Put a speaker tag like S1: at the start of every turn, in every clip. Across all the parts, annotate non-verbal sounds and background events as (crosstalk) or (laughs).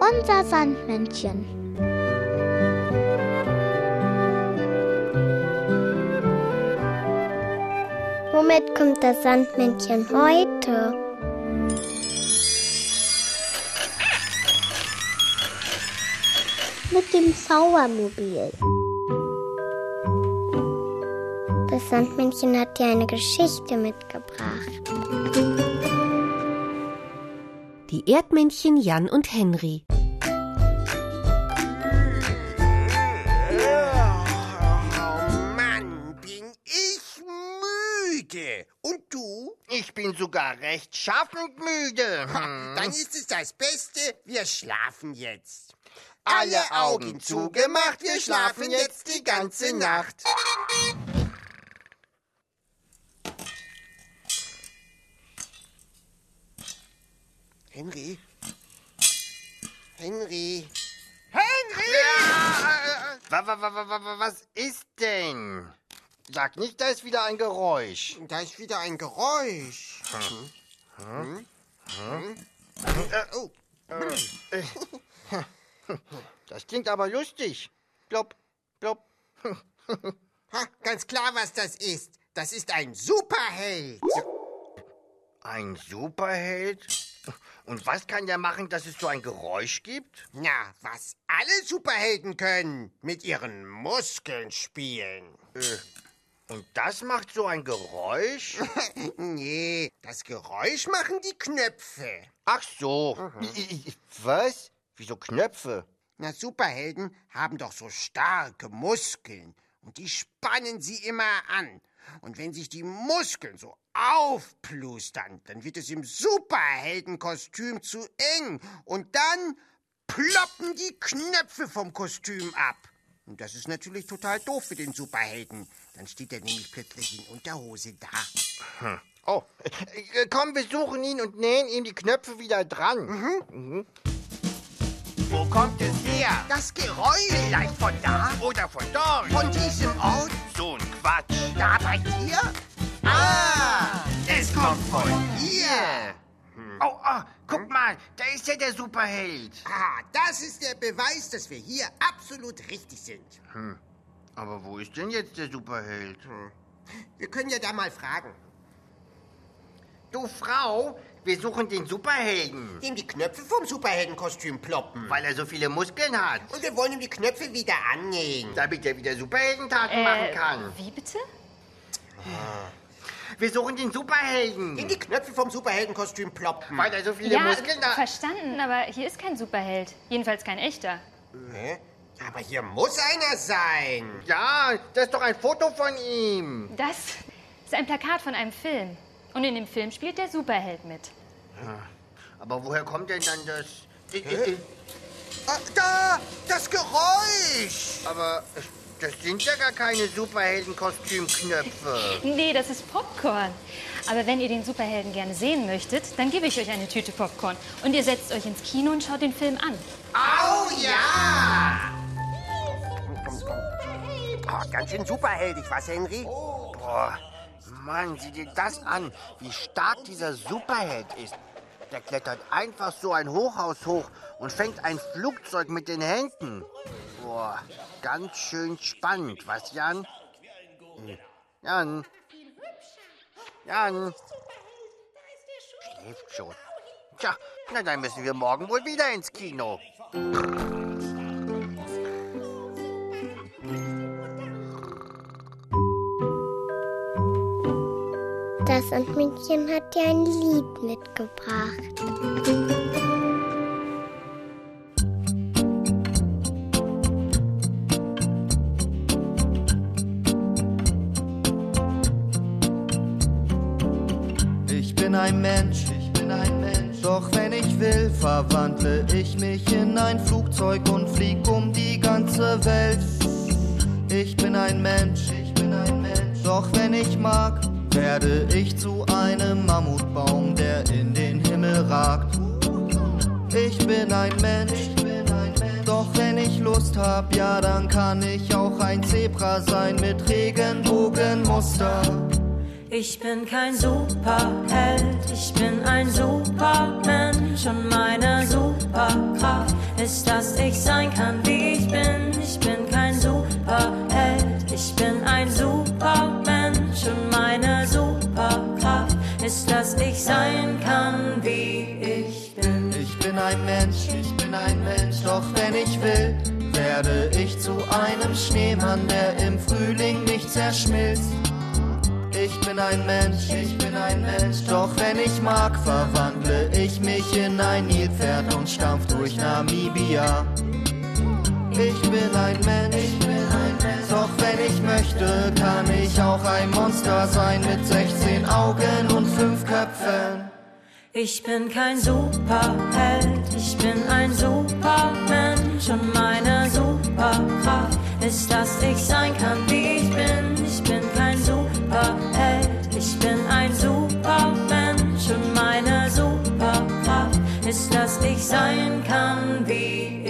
S1: Unser Sandmännchen.
S2: Womit kommt das Sandmännchen heute?
S1: Mit dem Zaubermobil.
S2: Das Sandmännchen hat dir eine Geschichte mitgebracht.
S3: Die Erdmännchen Jan und Henry.
S4: Oh Mann, bin ich müde. Und du?
S5: Ich bin sogar recht schaffend müde. Hm.
S4: Dann ist es das Beste, wir schlafen jetzt.
S5: Alle Augen zugemacht, wir schlafen jetzt die ganze Nacht.
S4: Henry? Henry?
S5: Henry! Ja, äh, wa, was ist denn? Sag nicht, da ist wieder ein Geräusch.
S4: Da ist wieder ein Geräusch.
S5: Hm.
S4: Äh, (laughs)
S5: Das klingt aber lustig. Plopp, plopp.
S4: ha, ganz klar, was das ist. Das ist ein Superheld.
S5: Ein Superheld? Und was kann der machen, dass es so ein Geräusch gibt?
S4: Na, was alle Superhelden können, mit ihren Muskeln spielen.
S5: Und das macht so ein Geräusch? (laughs)
S4: nee, das Geräusch machen die Knöpfe.
S5: Ach so. I- Was? Wieso Knöpfe?
S4: Na, Superhelden haben doch so starke Muskeln und die spannen sie immer an. Und wenn sich die Muskeln so aufplustern, dann wird es im Superheldenkostüm zu eng und dann ploppen die Knöpfe vom Kostüm ab. Und das ist natürlich total doof für den Superhelden. Dann steht er nämlich plötzlich in Unterhose da.
S5: Oh, äh, komm, wir suchen ihn und nähen ihm die Knöpfe wieder dran.
S4: Mhm.
S5: Wo kommt es her?
S4: Das Geräusch vielleicht von da,
S5: Oder von dort?
S4: von diesem Ort,
S5: So Quatsch.
S4: da bei dir. Ah, es kommt von hier.
S5: Oh, oh, guck mal, da ist ja der Superheld.
S4: Ah, das ist der Beweis, dass wir hier absolut richtig sind.
S5: Aber wo ist denn jetzt der Superheld?
S4: Wir können ja da mal fragen.
S5: Du Frau, wir suchen den Superhelden,
S4: Dem die Knöpfe vom Superheldenkostüm ploppen.
S5: weil er so viele Muskeln hat.
S4: Und wir wollen ihm die Knöpfe wieder annähen.
S5: Damit er wieder Superheldentaten machen kann.
S6: Wie bitte?
S5: Wir suchen den Superhelden,
S4: Dem die Knöpfe vom Superheldenkostüm ploppen.
S5: weil er so viele
S6: ja,
S5: Muskeln hat.
S6: verstanden, aber hier ist kein Superheld. Jedenfalls kein echter.
S4: Hä? Aber hier muss einer sein.
S5: Ja, das ist doch ein Foto von ihm.
S6: Das ist ein Plakat von einem Film. Und in dem Film spielt der Superheld mit.
S5: Aber woher kommt denn dann das... Ich, ich, ich,
S4: Ah, da, das Geräusch.
S5: aber das sind ja gar keine Superheldenkostümknöpfe.
S6: Nee, das ist Popcorn. Aber wenn ihr den Superhelden gerne sehen möchtet, dann gebe ich euch eine Tüte Popcorn. Und ihr setzt euch ins Kino und schaut den Film an.
S4: Au ja! Oh, ganz schön superheldig, was, Henry?
S5: Boah, Mann, sieh dir das an, wie stark dieser Superheld ist. Der klettert einfach so ein Hochhaus hoch und fängt ein Flugzeug mit den Händen. Boah, ganz schön spannend, was, Jan? Hm, Jan? Jan? Schläft schon. Tja, na dann müssen wir morgen wohl wieder ins Kino.
S2: Das Sandmännchen hat dir ein Lied mitgebracht.
S7: Ich bin ein Mensch, ich bin ein Mensch. Doch wenn ich will, verwandle ich mich in ein Flugzeug und flieg um die ganze Welt. Ich bin ein Mensch, ich bin ein Mensch. Doch wenn ich mag, werde ich zu einem Mammutbaum, der in den Himmel ragt. Ich bin ein Mensch, doch wenn ich Lust hab, ja, dann kann ich auch ein Zebra sein mit Regenbogenmuster.
S8: Ich bin kein Superheld, ich bin ein Supermensch und meine Superkraft ist, dass ich sein kann, wie ich bin.
S7: Ich bin ein Mensch, ich bin ein Mensch, doch wenn ich will, werde ich zu einem Schneemann, der im Frühling nicht zerschmilzt. Ich bin ein Mensch, ich bin ein Mensch, doch wenn ich mag, verwandle ich mich in ein Nilpferd und stampf durch Namibia. Ich bin ein Mensch, ich bin ein Mensch, doch wenn ich möchte, kann ich auch ein Monster sein mit 16 Augen und 5 Köpfen.
S8: Ich bin kein Superheld, ich bin ein Supermensch und meine Superkraft ist, dass ich sein kann, wie ich bin. Ich bin kein Superheld, ich bin ein Supermensch und meine Superkraft ist, dass ich sein kann, wie ich bin.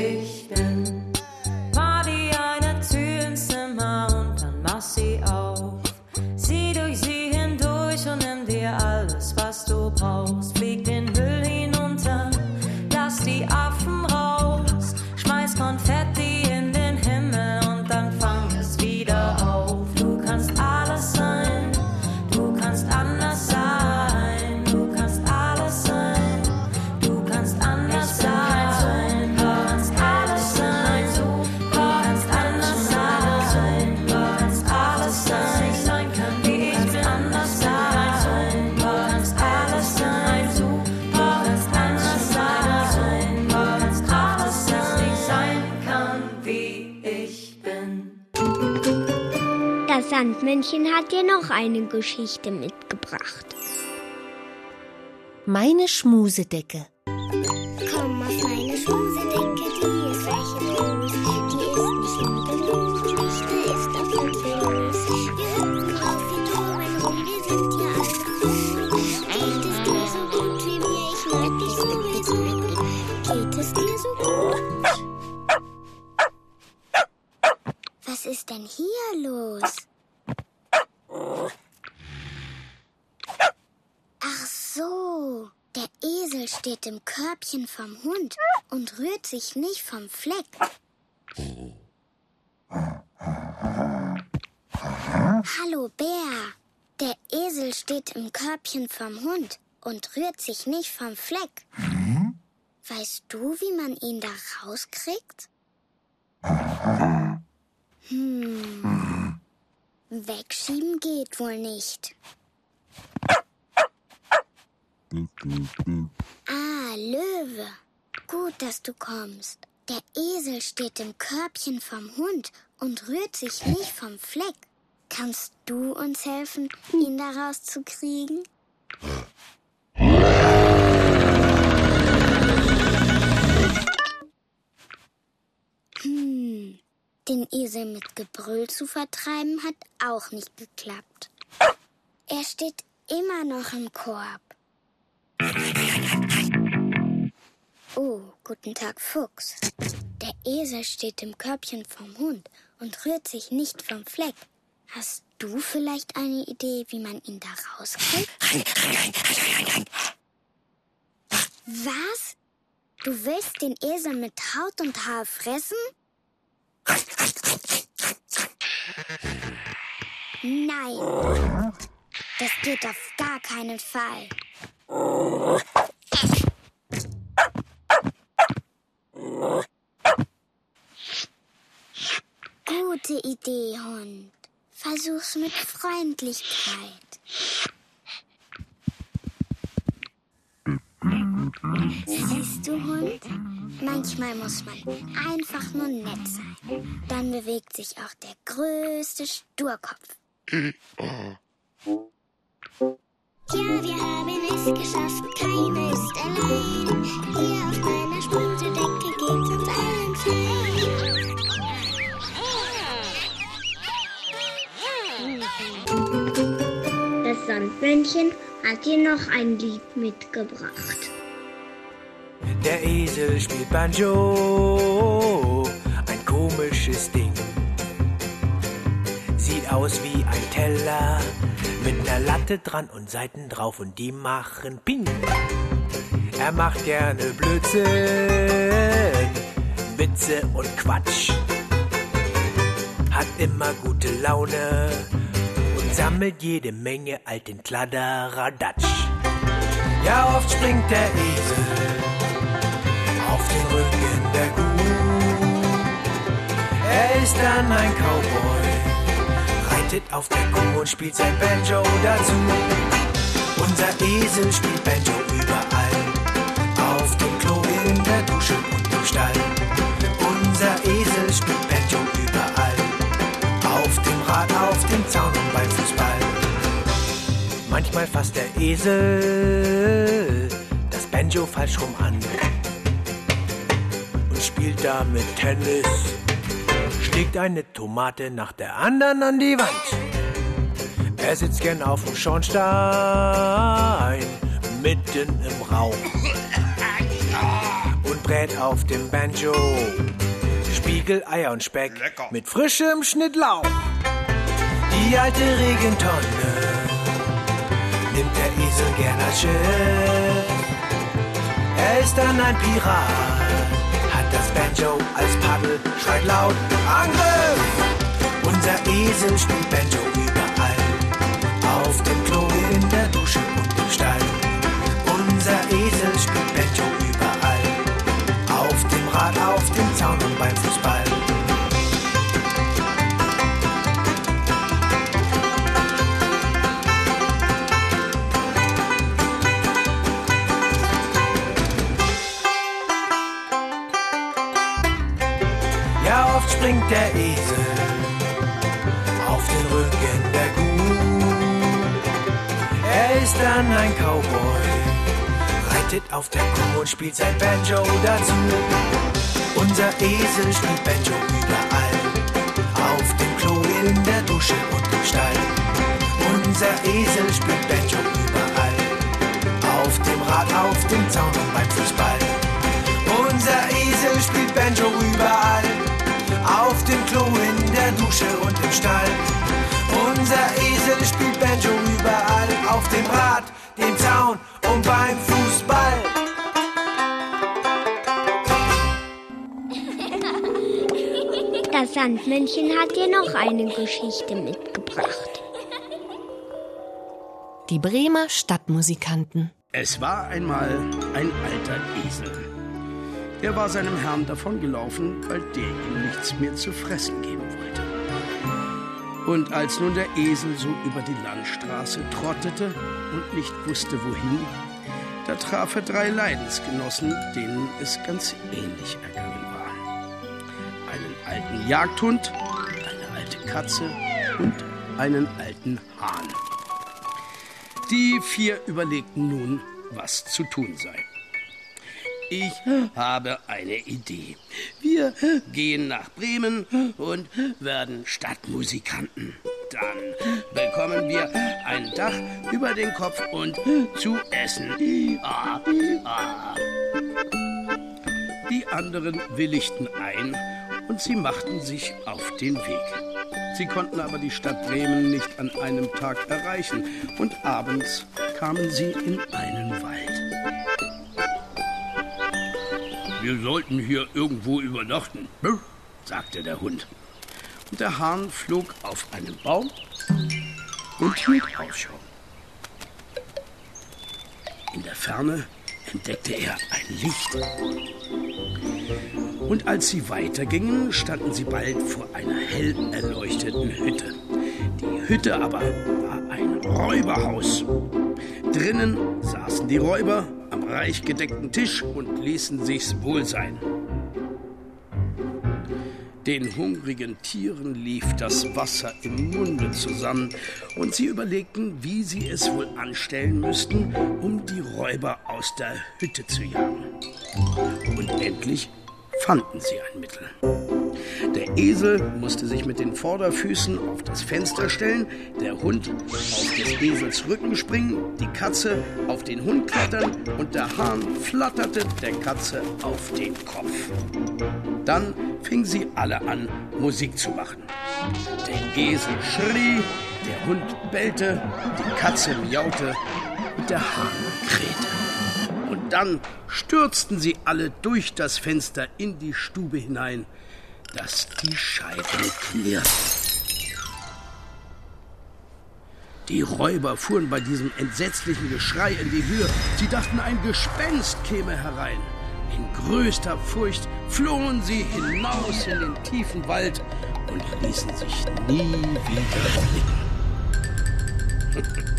S2: Sandmännchen hat dir noch eine Geschichte mitgebracht.
S3: Meine Schmusedecke.
S2: Komm auf meine Schmusedecke, die ist weich und groß. Die ist nicht modellos, da ist auch ganz viel los. Wir hüpfen drauf, wir toben rum, wir sind ja alle cool. Geht es dir so gut wie mir? Ich mag dich sowieso. Geht es dir so gut? Was ist denn hier los? Ach so, der Esel steht im Körbchen vom Hund und rührt sich nicht vom Fleck. Hallo Bär, der Esel steht im Körbchen vom Hund und rührt sich nicht vom Fleck. Weißt du, wie man ihn da rauskriegt? Hm. Wegschieben geht wohl nicht. Ah, Löwe. Gut, dass du kommst. Der Esel steht im Körbchen vom Hund und rührt sich nicht vom Fleck. Kannst du uns helfen, ihn da rauszukriegen? Hm, den Esel mit Gebrüll zu vertreiben hat auch nicht geklappt. Er steht immer noch im Korb. Oh, guten Tag, Fuchs. Der Esel steht im Körbchen vom Hund und rührt sich nicht vom Fleck. Hast du vielleicht eine Idee, wie man ihn da rauskriegt? Was? Du willst den Esel mit Haut und Haar fressen? Nein, das geht auf gar keinen Fall. Gute Idee, Hund. Versuch's mit Freundlichkeit. Siehst du, Hund? Manchmal muss man einfach nur nett sein. Dann bewegt sich auch der größte Sturkopf. Ja, wir haben es geschafft, keiner ist allein. Hier auf meiner Schmusedecke geht's uns allen fein. Das Sandmännchen hat dir noch ein Lied mitgebracht.
S9: Der Esel spielt Banjo, ein komisches Ding. Sieht aus wie ein Teller mit einer Latte dran und Seiten drauf und die machen Ping. Er macht gerne Blödsinn, Witze und Quatsch. Hat immer gute Laune und sammelt jede Menge alten Kladderadatsch. Ja, oft springt der Esel auf den Rücken der Kuh. Er ist dann ein Cowboy, reitet auf der und spielt sein Banjo dazu. Unser Esel spielt Banjo überall, auf dem Klo, in der Dusche und im Stall. Unser Esel spielt Banjo überall, auf dem Rad, auf dem Zaun und beim Fußball. Manchmal fasst der Esel das Banjo falsch rum an und spielt damit Tennis. Schlägt eine Tomate nach der anderen an die Wand. Er sitzt gern auf dem Schornstein, mitten im Rauch (laughs) und brät auf dem Banjo Spiegel, Eier und Speck mit frischem Schnittlauch. Die alte Regentonne nimmt der Esel gern als Schiff. Er ist dann ein Pirat, hat das Banjo als Paddel, schreit laut Angriff. Unser Esel spielt Banjo Esel spielt Banjo überall, auf dem Rad, auf dem Zaun und beim Fußball. Ja, oft springt der Esel auf den Rücken der Kuh. Er ist dann ein Cowboy, reitet auf der Kuh und spielt sein Banjo dazu. Unser Esel spielt Banjo überall, auf dem Klo, in der Dusche und im Stall. Unser Esel spielt Banjo überall, auf dem Rad, auf dem Zaun und beim Fußball. Unser Esel spielt Banjo überall, auf dem Klo, in der Dusche und im Stall. Unser Esel spielt Banjo überall, auf dem Rad,
S1: Sandmännchen hat dir noch eine Geschichte mitgebracht.
S3: Die Bremer Stadtmusikanten.
S10: Es war einmal ein alter Esel. Er war seinem Herrn davongelaufen, weil der ihm nichts mehr zu fressen geben wollte. Und als nun der Esel so über die Landstraße trottete und nicht wusste wohin, da traf er drei Leidensgenossen, denen es ganz ähnlich alten Jagdhund, eine alte Katze und einen alten Hahn. Die vier überlegten nun, was zu tun sei. Ich habe eine Idee. Wir gehen nach Bremen und werden Stadtmusikanten. Dann bekommen wir ein Dach über den Kopf und zu essen. Ah, ah. Die anderen willigten ein und sie machten sich auf den Weg. Sie konnten aber die Stadt Bremen nicht an einem Tag erreichen und abends kamen sie in einen Wald. Wir sollten hier irgendwo übernachten, sagte der Hund. Und der Hahn flog auf einen Baum und hielt Ausschau. In der Ferne entdeckte er ein Licht. Und als sie weitergingen, standen sie bald vor einer hell erleuchteten Hütte. Die Hütte aber war ein Räuberhaus. Drinnen saßen die Räuber am reich gedeckten Tisch und ließen sich's wohl sein. Den hungrigen Tieren lief das Wasser im Munde zusammen und sie überlegten, wie sie es wohl anstellen müssten, um die Räuber aus der Hütte zu jagen. Und endlich fanden sie ein Mittel. Der Esel musste sich mit den Vorderfüßen auf das Fenster stellen, der Hund auf des Esels Rücken springen, die Katze auf den Hund klettern und der Hahn flatterte der Katze auf den Kopf. Dann fingen sie alle an, Musik zu machen. Der Esel schrie, der Hund bellte, die Katze miaute und der Hahn krähte. Dann stürzten sie alle durch das Fenster in die Stube hinein, dass die Scheiben knirrten. Die Räuber fuhren bei diesem entsetzlichen Geschrei in die Höhe. Sie dachten, ein Gespenst käme herein. In größter Furcht flohen sie hinaus in den tiefen Wald und ließen sich nie wieder blicken. (laughs)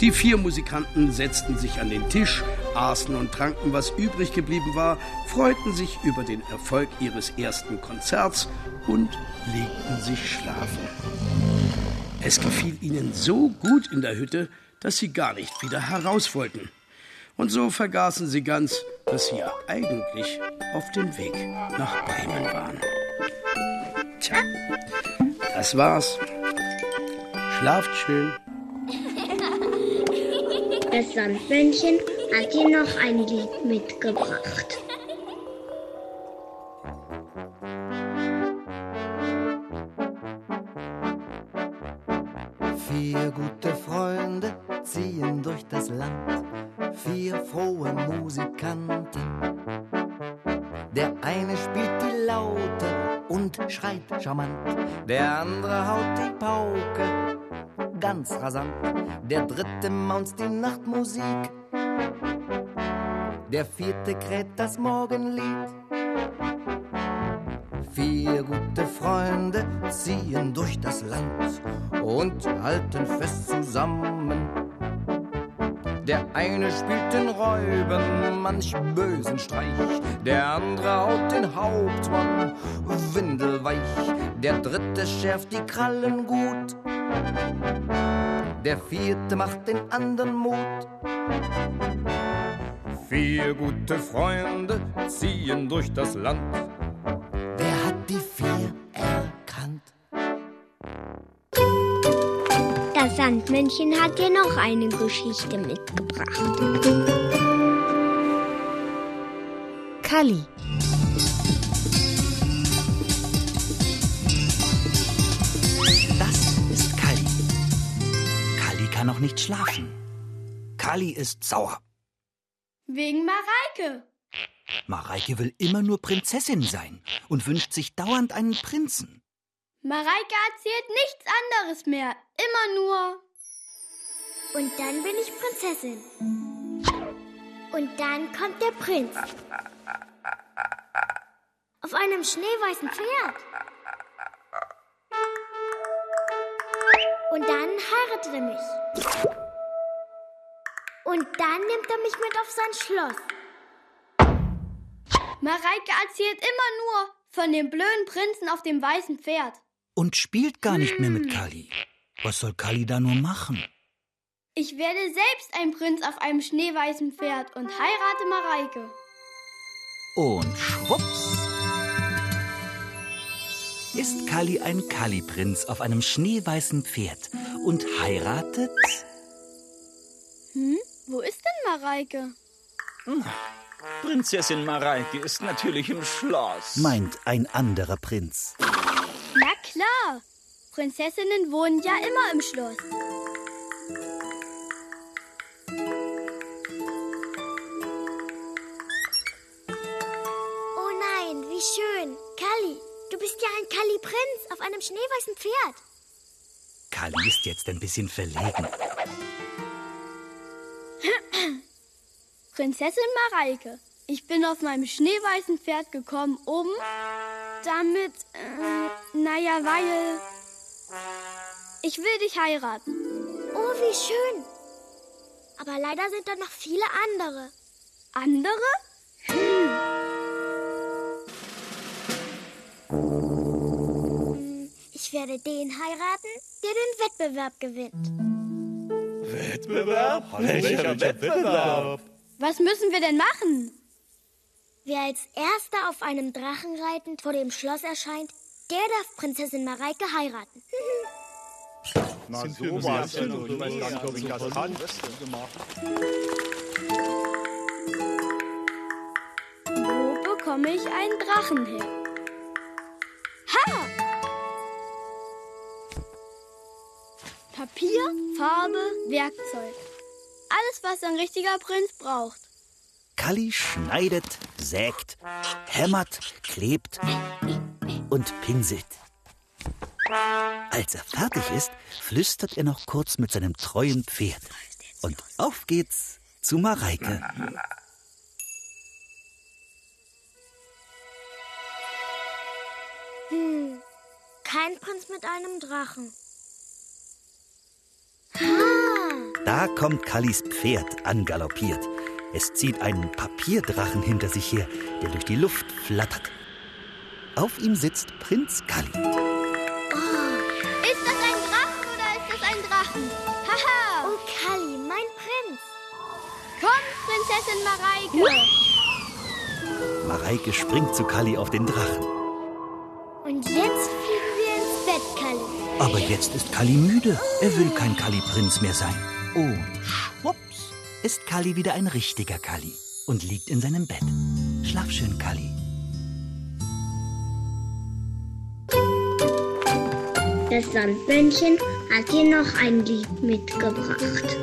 S10: Die vier Musikanten setzten sich an den Tisch, aßen und tranken, was übrig geblieben war, freuten sich über den Erfolg ihres ersten Konzerts und legten sich schlafen. Es gefiel ihnen so gut in der Hütte, dass sie gar nicht wieder heraus wollten. Und so vergaßen sie ganz, dass sie ja eigentlich auf dem Weg nach Bremen waren. Tja, das war's. Schlaft schön.
S11: Das Sandmännchen hat dir noch ein Lied mitgebracht.
S12: Vier gute Freunde ziehen durch das Land, vier frohe Musikanten. Der eine spielt die Laute und schreit charmant, der andere haut die Pauke ganz rasant, der dritte maunzt die Nachtmusik, der vierte kräht das Morgenlied. Vier gute Freunde ziehen durch das Land und halten fest zusammen. Der eine spielt den Räubern manch bösen Streich, der andere haut den Hauptmann windelweich, der dritte schärft die Krallen gut, der vierte macht den anderen Mut. Vier gute Freunde ziehen durch das Land. Wer hat die vier erkannt?
S11: Das Sandmännchen hat dir noch eine Geschichte mitgebracht.
S3: Kalli.
S13: Noch nicht schlafen. Kalli ist sauer.
S14: Wegen Mareike.
S13: Mareike will immer nur Prinzessin sein und wünscht sich dauernd einen Prinzen.
S14: Mareike erzählt nichts anderes mehr. Immer nur.
S15: Und dann bin ich Prinzessin. Und dann kommt der Prinz. Auf einem schneeweißen Pferd. Und dann heiratet er mich. Und dann nimmt er mich mit auf sein Schloss.
S14: Mareike erzählt immer nur von dem blöden Prinzen auf dem weißen Pferd.
S13: Und spielt gar nicht mehr mit Kalli. Was soll Kalli da nur machen?
S14: Ich werde selbst ein Prinz auf einem schneeweißen Pferd und heirate Mareike.
S13: Und schwupps ist Kalli ein Kalli-Prinz auf einem schneeweißen Pferd und heiratet
S14: Hm? Wo ist denn Mareike?
S16: Prinzessin Mareike ist natürlich im Schloss.
S13: meint ein anderer Prinz.
S14: Na klar. Prinzessinnen wohnen ja immer im Schloss.
S15: Einem schneeweißen Pferd.
S13: Kalli ist jetzt ein bisschen verlegen. (clears throat)
S14: Prinzessin Mareike, ich bin auf meinem schneeweißen Pferd gekommen, um damit, äh, naja, weil ich will dich heiraten.
S15: Oh, wie schön. Aber leider sind da noch viele andere.
S14: Andere?
S15: Ich werde den heiraten, der den Wettbewerb gewinnt.
S16: Wettbewerb? Welcher Wettbewerb?
S14: Was müssen wir denn machen?
S15: Wer als erster auf einem Drachen reitend vor dem Schloss erscheint, der darf Prinzessin Mareike heiraten. (laughs)
S17: Na sowas. Ich weiß gar nicht, ob ich das kann.
S14: Wo bekomme ich einen Drachen her? Ha! Papier, Farbe, Werkzeug. Alles, was ein richtiger Prinz braucht.
S13: Kalli schneidet, sägt, hämmert, klebt und pinselt. Als er fertig ist, flüstert er noch kurz mit seinem treuen Pferd. Und auf geht's zu Mareike.
S2: Hm, kein Prinz mit einem Drachen.
S13: Da kommt Kallis Pferd angaloppiert. Es zieht einen Papierdrachen hinter sich her, der durch die Luft flattert. Auf ihm sitzt Prinz Kalli.
S14: Ist das ein Drachen oder ist das ein Drachen? Haha!
S2: Oh, Kalli, mein Prinz.
S14: Komm, Prinzessin Mareike!
S13: Mareike springt zu Kalli auf den Drachen.
S2: Und jetzt fliegen wir ins Bett, Kalli.
S13: Aber jetzt ist Kalli müde. Er will kein Kalli-Prinz mehr sein. Und schwupps ist Kalli wieder ein richtiger Kalli und liegt in seinem Bett. Schlaf schön, Kalli.
S1: Das Sandmännchen hat dir noch ein Lied mitgebracht.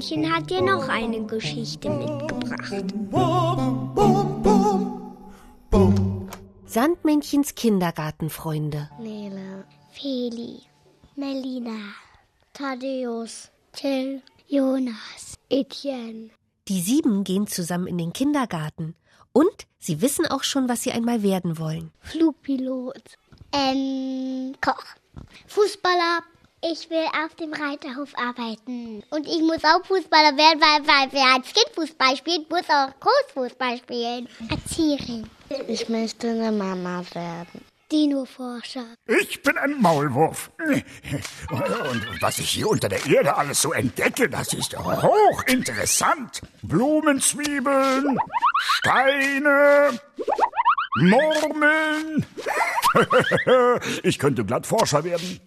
S1: Sandmännchen hat dir noch eine Geschichte mitgebracht.
S3: Sandmännchens Kindergartenfreunde.
S2: Nele, Feli, Melina, Thaddeus, Till, Jonas, Etienne.
S3: Die sieben gehen zusammen in den Kindergarten. Und sie wissen auch schon, was sie einmal werden wollen.
S2: Flugpilot. Ähm, Koch. Fußballer. Ich will auf dem Reiterhof arbeiten. Und ich muss auch Fußballer werden, weil, weil wer als Kind Fußball spielt, muss auch Großfußball spielen. Erzieherin. Ich möchte eine Mama werden. Dino-Forscher.
S18: Ich bin ein Maulwurf. Und was ich hier unter der Erde alles so entdecke, das ist hochinteressant. Blumenzwiebeln, Steine, Murmeln. (laughs) Ich könnte glatt Forscher werden.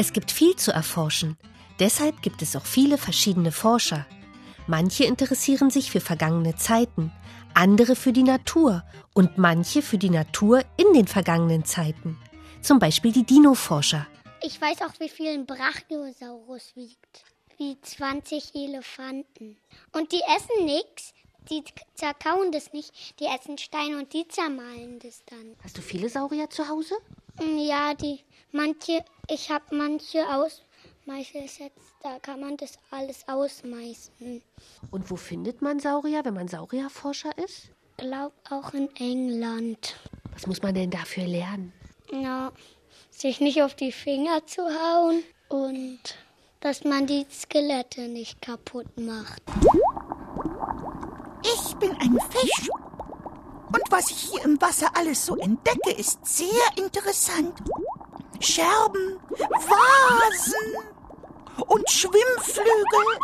S3: Es gibt viel zu erforschen. Deshalb gibt es auch viele verschiedene Forscher. Manche interessieren sich für vergangene Zeiten, andere für die Natur und manche für die Natur in den vergangenen Zeiten. Zum Beispiel die Dino-Forscher.
S19: Ich weiß auch, wie viel ein Brachiosaurus wiegt. Wie 20 Elefanten. Und die essen nichts. Die zerkauen das nicht. Die essen Steine und die zermahlen das dann.
S3: Hast du viele Saurier zu Hause?
S19: Ja, die manche, ich habe manche Ausmeißelsätze, da kann man das alles ausmeißen.
S3: Und wo findet man Saurier, wenn man Saurierforscher ist?
S19: Glaub auch in England.
S3: Was muss man denn dafür lernen?
S19: Ja, sich nicht auf die Finger zu hauen und dass man die Skelette nicht kaputt macht.
S20: Ich bin ein Fisch. Und was ich hier im Wasser alles so entdecke, ist sehr interessant. Scherben, Vasen und Schwimmflügel.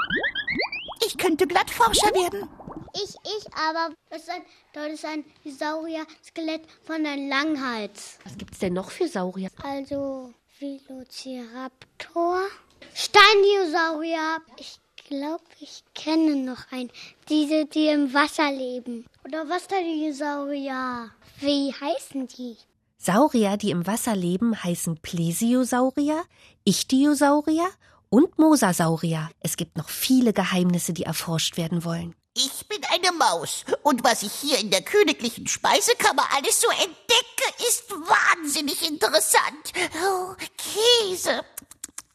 S20: Ich könnte Glattforscher werden.
S19: Ich, ich, aber das ist ein, das ist ein Saurier-Skelett von einem Langhals.
S3: Was gibt's denn noch für Saurier?
S19: Also Velociraptor, Steindinosaurier. Ich glaube, ich kenne noch einen. Diese, die im Wasser leben. Oder Wasserdinosaurier. Wie heißen die?
S3: Saurier, die im Wasser leben, heißen Plesiosaurier, Ichthyosaurier und Mosasaurier. Es gibt noch viele Geheimnisse, die erforscht werden wollen.
S20: Ich bin eine Maus und was ich hier in der königlichen Speisekammer alles so entdecke, ist wahnsinnig interessant. Oh, Käse,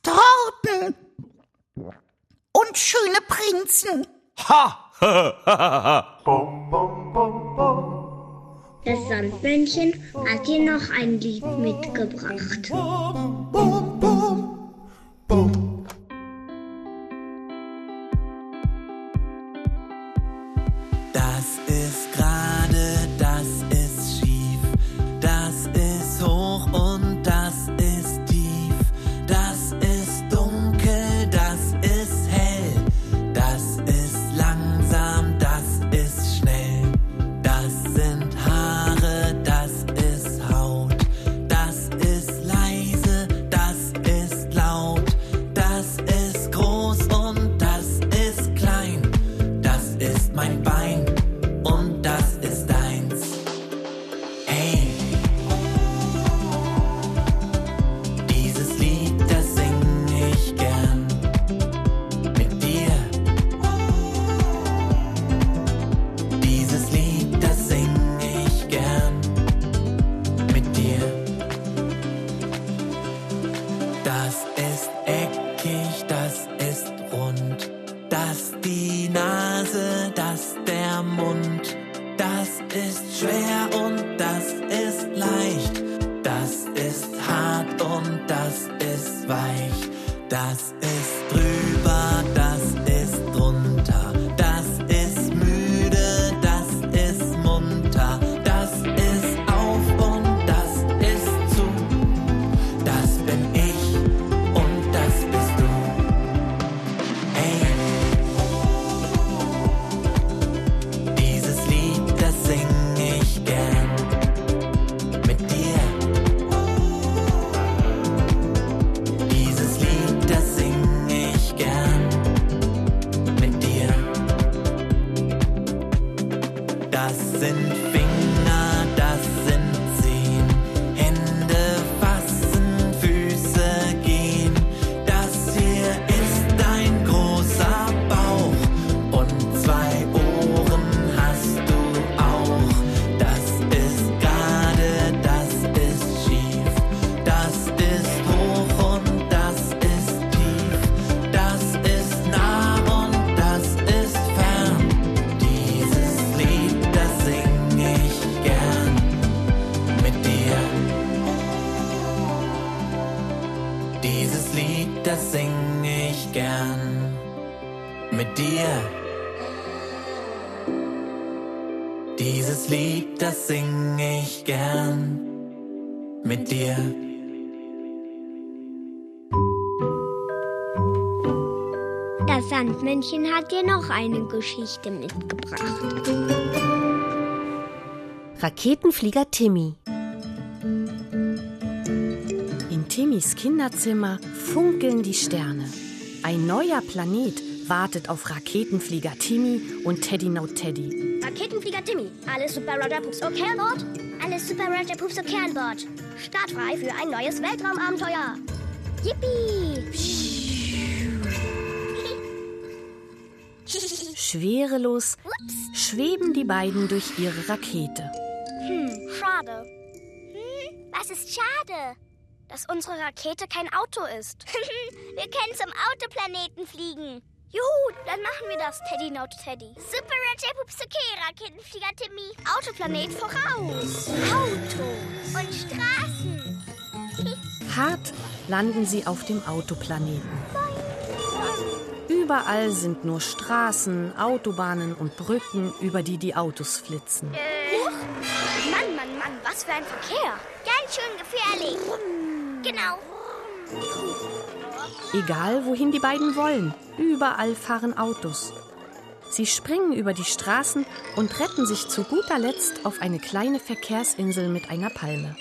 S20: Torten und schöne Prinzen.
S11: Ha! (laughs)
S19: Das Sandmännchen hat dir noch ein Lied mitgebracht. Sandmännchen hat dir noch eine Geschichte mitgebracht.
S3: Raketenflieger Timmy.
S21: In Timmys Kinderzimmer funkeln die Sterne. Ein neuer Planet wartet auf Raketenflieger Timmy und Teddy No Teddy.
S15: Raketenflieger Timmy, alles Super Roger Pups okay an Bord? Alles Super Roger Pups okay an Bord. Startfrei für ein neues Weltraumabenteuer. Yippie!
S21: Schwerelos schweben die beiden durch ihre Rakete.
S15: Hm, schade. Hm, was ist schade? Dass unsere Rakete kein Auto ist. (laughs) wir können zum Autoplaneten fliegen. Juhu, dann machen wir das, Teddy Note Teddy. Super Red Pups okay, Raketenflieger Timmy. Autoplanet voraus. Autos und Straßen. (laughs)
S21: Hart landen sie auf dem Autoplaneten. Überall sind nur Straßen, Autobahnen und Brücken, über die die Autos flitzen.
S15: Huch. Mann, Mann, Mann, was für ein Verkehr. Ganz schön gefährlich. Genau.
S21: Egal wohin die beiden wollen, überall fahren Autos. Sie springen über die Straßen und retten sich zu guter Letzt auf eine kleine Verkehrsinsel mit einer Palme.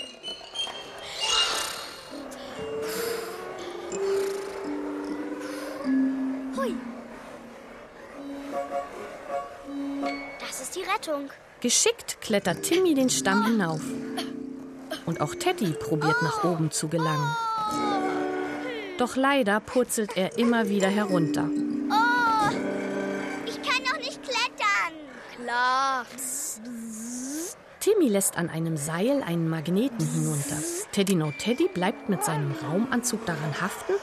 S15: Rettung.
S21: Geschickt klettert Timmy den Stamm hinauf. Und auch Teddy probiert nach oben zu gelangen. Doch leider purzelt er immer wieder herunter.
S15: Oh, ich kann doch nicht klettern. Klar.
S21: Timmy lässt an einem Seil einen Magneten hinunter. Teddy No Teddy bleibt mit seinem Raumanzug daran haften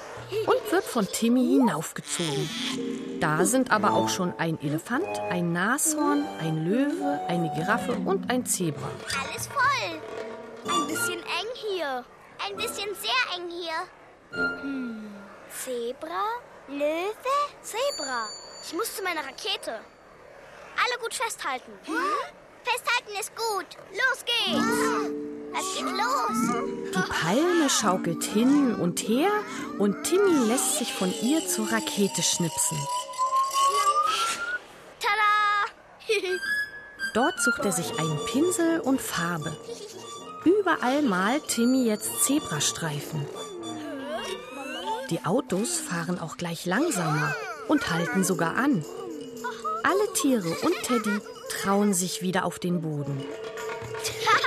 S21: und wird von Timmy hinaufgezogen. Da sind aber auch schon ein Elefant, ein Nashorn, ein Löwe, eine Giraffe und ein Zebra.
S15: Alles voll. Ein bisschen eng hier. Ein bisschen sehr eng hier. Hm. Zebra? Löwe? Zebra. Ich muss zu meiner Rakete. Alle gut festhalten. Festhalten ist gut. Los geht's. Es geht los.
S21: Die Palme schaukelt hin und her und Timmy lässt sich von ihr zur Rakete schnipsen.
S15: Tada!
S21: Dort sucht er sich einen Pinsel und Farbe. Überall malt Timmy jetzt Zebrastreifen. Die Autos fahren auch gleich langsamer und halten sogar an. Alle Tiere und Teddy trauen sich wieder auf den Boden. (laughs)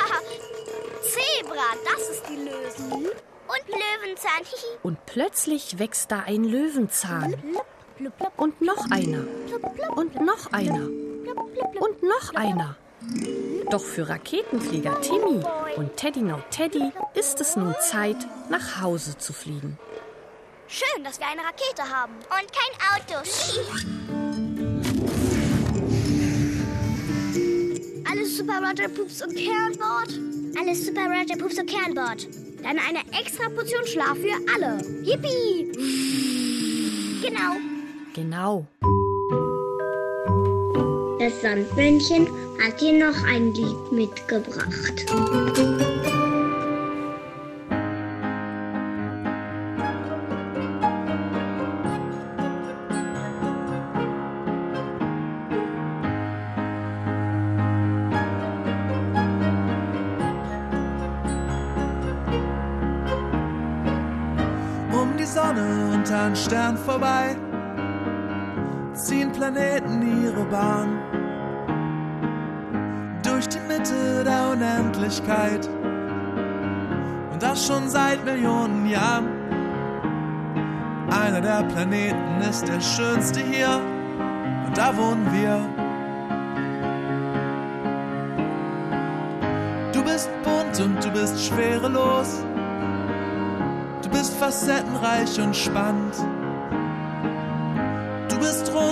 S15: Zebra, das ist die Lösung. Und Löwenzahn.
S21: Und plötzlich wächst da ein Löwenzahn. Und noch einer. Und noch einer. Und noch einer. Doch für Raketenflieger Timmy und Teddy No Teddy ist es nun Zeit, nach Hause zu fliegen.
S15: Schön, dass wir eine Rakete haben. Und kein Auto. Alles Super Roger Poops und Kernbord? Alles Super Roger Poops und Kernbord. Dann eine extra Portion Schlaf für alle. Yippie! Genau.
S21: Genau.
S11: Das Sandmännchen hat dir noch ein Lied mitgebracht.
S22: Stern vorbei ziehen Planeten ihre Bahn durch die Mitte der Unendlichkeit und das schon seit Millionen Jahren. Einer der Planeten ist der schönste hier und da wohnen wir. Du bist bunt und du bist schwerelos. Du bist facettenreich und spannend.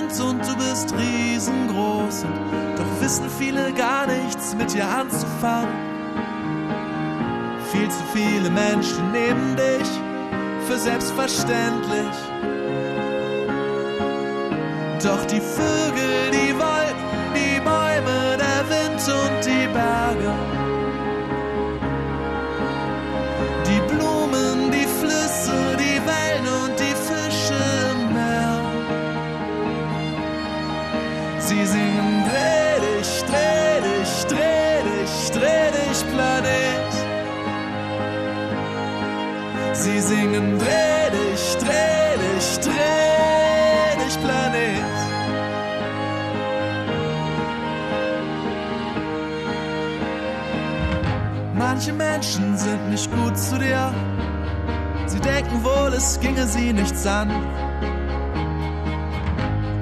S22: Rund und du bist riesengroß. Und doch wissen viele gar nichts mit dir anzufangen. Viel zu viele Menschen nehmen dich für selbstverständlich. Doch die Vögel, die Wolken, die Bäume, der Wind und die Berge. Sie singen dreh dich, dreh dich, dreh dich, Planet. Manche Menschen sind nicht gut zu dir. Sie denken wohl, es ginge sie nichts an.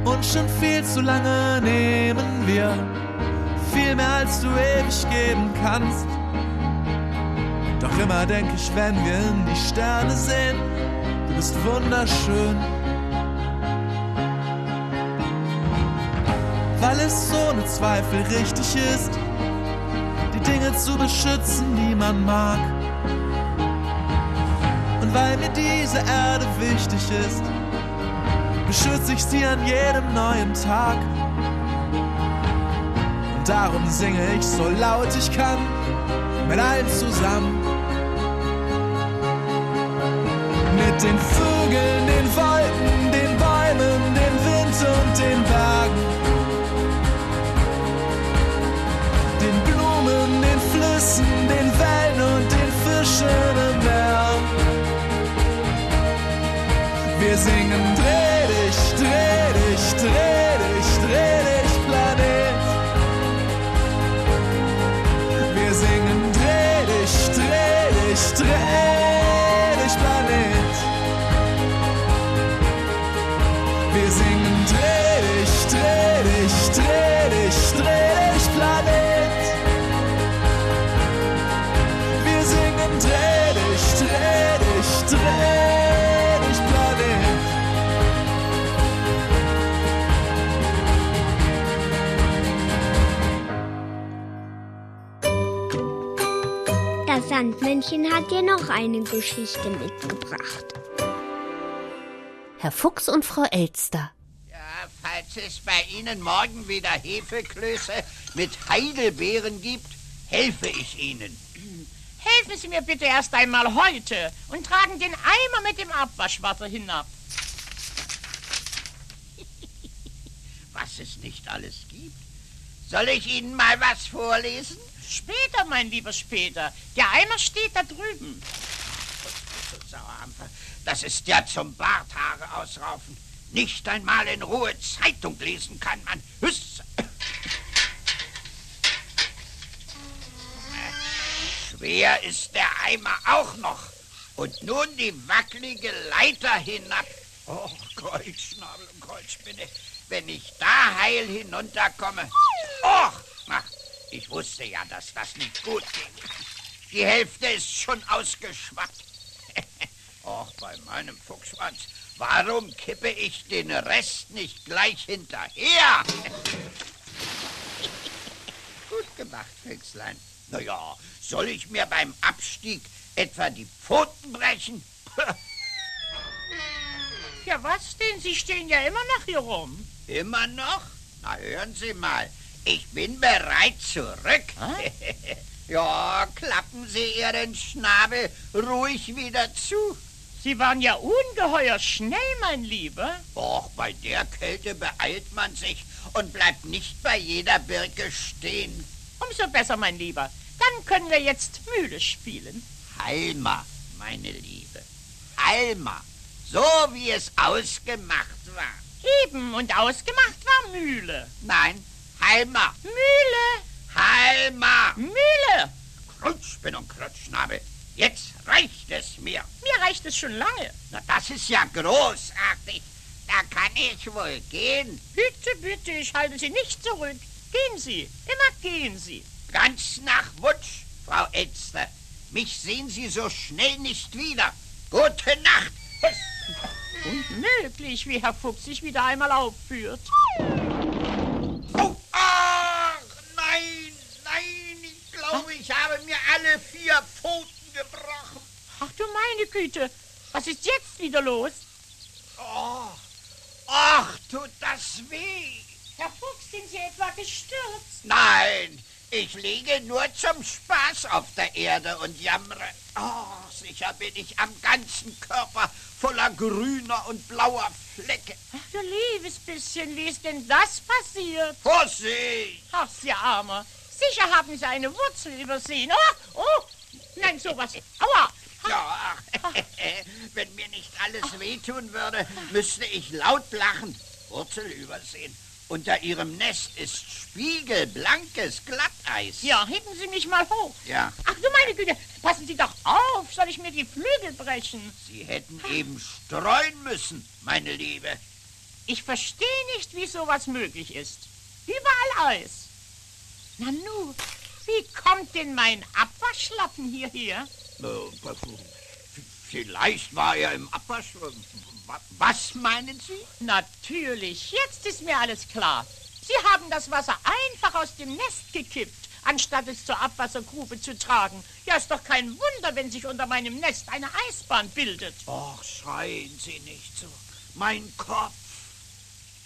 S22: Und schon viel zu lange nehmen wir viel mehr, als du ewig geben kannst. Immer denk ich, wenn wir in die Sterne sehen, du bist wunderschön. Weil es ohne Zweifel richtig ist, die Dinge zu beschützen, die man mag. Und weil mir diese Erde wichtig ist, beschütze ich sie an jedem neuen Tag. Und darum singe ich so laut ich kann, mit allen zusammen. Den Vögeln, den Wolken, den Bäumen, dem Wind und den Bergen. Den Blumen, den Flüssen, den Wellen und den Fischen im Meer. Wir singen Dreh dich, dreh
S1: Sandmännchen hat dir noch eine Geschichte mitgebracht.
S3: Herr Fuchs und Frau Elster.
S5: Falls es bei Ihnen morgen wieder Hefeklöße mit Heidelbeeren gibt, helfe ich Ihnen.
S23: Helfen Sie mir bitte erst einmal heute und tragen den Eimer mit dem Abwaschwasser hinab. (laughs)
S5: Was es nicht alles gibt. Soll ich Ihnen mal was vorlesen?
S23: Später, mein lieber, später. Der Eimer steht da drüben.
S5: Das ist ja zum Barthaare ausraufen. Nicht einmal in Ruhe Zeitung lesen kann man. Hüss. Schwer ist der Eimer auch noch. Und nun die wackelige Leiter hinab. Oh, Kreuzschnabel und Kreuzspinne, wenn ich da heil hinunterkomme. Och, ich wusste ja, dass das nicht gut ging. Die Hälfte ist schon ausgeschwappt. (laughs) Och, bei meinem Fuchsschwanz, warum kippe ich den Rest nicht gleich hinterher? (laughs) Gut gemacht, Füchslein. Na ja, soll ich mir beim Abstieg etwa die Pfoten brechen? (laughs)
S23: Ja, was denn? Sie stehen ja immer noch hier rum.
S5: Immer noch? Na, hören Sie mal. Ich bin bereit zurück. (laughs) ja, klappen Sie Ihren Schnabel ruhig wieder zu.
S23: Sie waren ja ungeheuer schnell, mein Lieber.
S5: Och, bei der Kälte beeilt man sich und bleibt nicht bei jeder Birke stehen.
S23: Umso besser, mein Lieber. Dann können wir jetzt Mühle spielen.
S5: Halma, meine Liebe. Halma. So wie es ausgemacht war.
S23: Eben, und ausgemacht war Mühle.
S5: Nein, Halma.
S23: Mühle.
S5: Halma.
S23: Mühle.
S5: Krutschspinn und Krutschnabel. Jetzt reicht es mir.
S23: Mir reicht es schon lange.
S5: Na, das ist ja großartig. Da kann ich wohl gehen.
S23: Bitte, bitte, ich halte Sie nicht zurück. Gehen Sie, immer gehen Sie.
S5: Ganz nach Wunsch, Frau Elster. Mich sehen Sie so schnell nicht wieder. Gute Nacht.
S23: Unmöglich, wie Herr Fuchs sich wieder einmal aufführt.
S5: Oh, ach, nein, nein, ich glaube, ich habe mir alle vier Pfoten gebrochen.
S23: Ach du meine Güte, was ist jetzt wieder los?
S5: Oh, ach, tut das weh.
S23: Herr Fuchs, sind Sie etwa gestürzt?
S5: Nein, ich liege nur zum Spaß auf der Erde und jammere. Oh, sicher bin ich am ganzen Körper voller grüner und blauer Flecke.
S23: Ach du liebes bisschen, wie ist denn das passiert?
S5: Vorsicht!
S23: Ach, Sie Armer, sicher haben Sie eine Wurzel übersehen. Oh, oh, nein, sowas. Aua!
S5: Ja, (laughs) wenn mir nicht alles wehtun würde, müsste ich laut lachen. Wurzel übersehen. Unter Ihrem Nest ist spiegelblankes Glatteis.
S23: Ja, heben Sie mich mal hoch.
S5: Ja,
S23: Ach du meine Güte, passen Sie doch auf, soll ich mir die Flügel brechen?
S5: Sie hätten eben streuen müssen, meine Liebe.
S23: Ich verstehe nicht, wie sowas möglich ist. Überall Eis. Nanu, wie kommt denn mein Abwaschlappen hierher?
S5: Äh, Vielleicht war er im Abwasch. Wa- Was meinen Sie?
S23: Natürlich, jetzt ist mir alles klar. Sie haben das Wasser einfach aus dem Nest gekippt, anstatt es zur Abwassergrube zu tragen. Ja, ist doch kein Wunder, wenn sich unter meinem Nest eine Eisbahn bildet.
S5: Och, schreien Sie nicht so. Mein Kopf.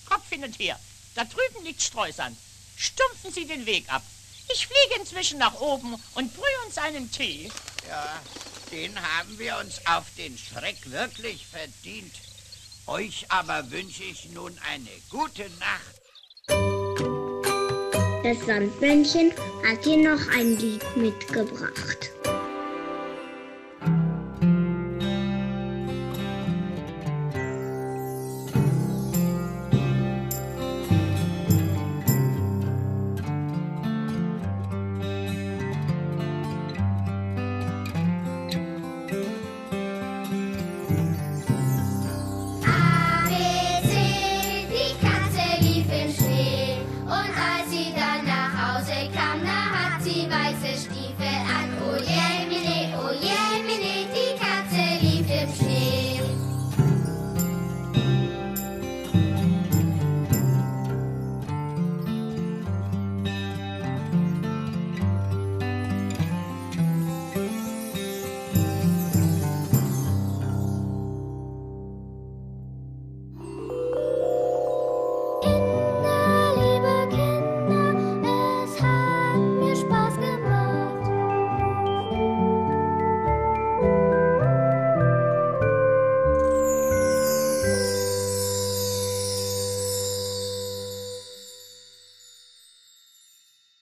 S23: Kopf hin und her. Da drüben liegt Streusand. Stumpfen Sie den Weg ab. Ich fliege inzwischen nach oben und brühe uns einen Tee.
S5: Ja, den haben wir uns auf den Schreck wirklich verdient. Euch aber wünsche ich nun eine gute Nacht.
S11: Das Sandmännchen hat dir noch ein Lied mitgebracht.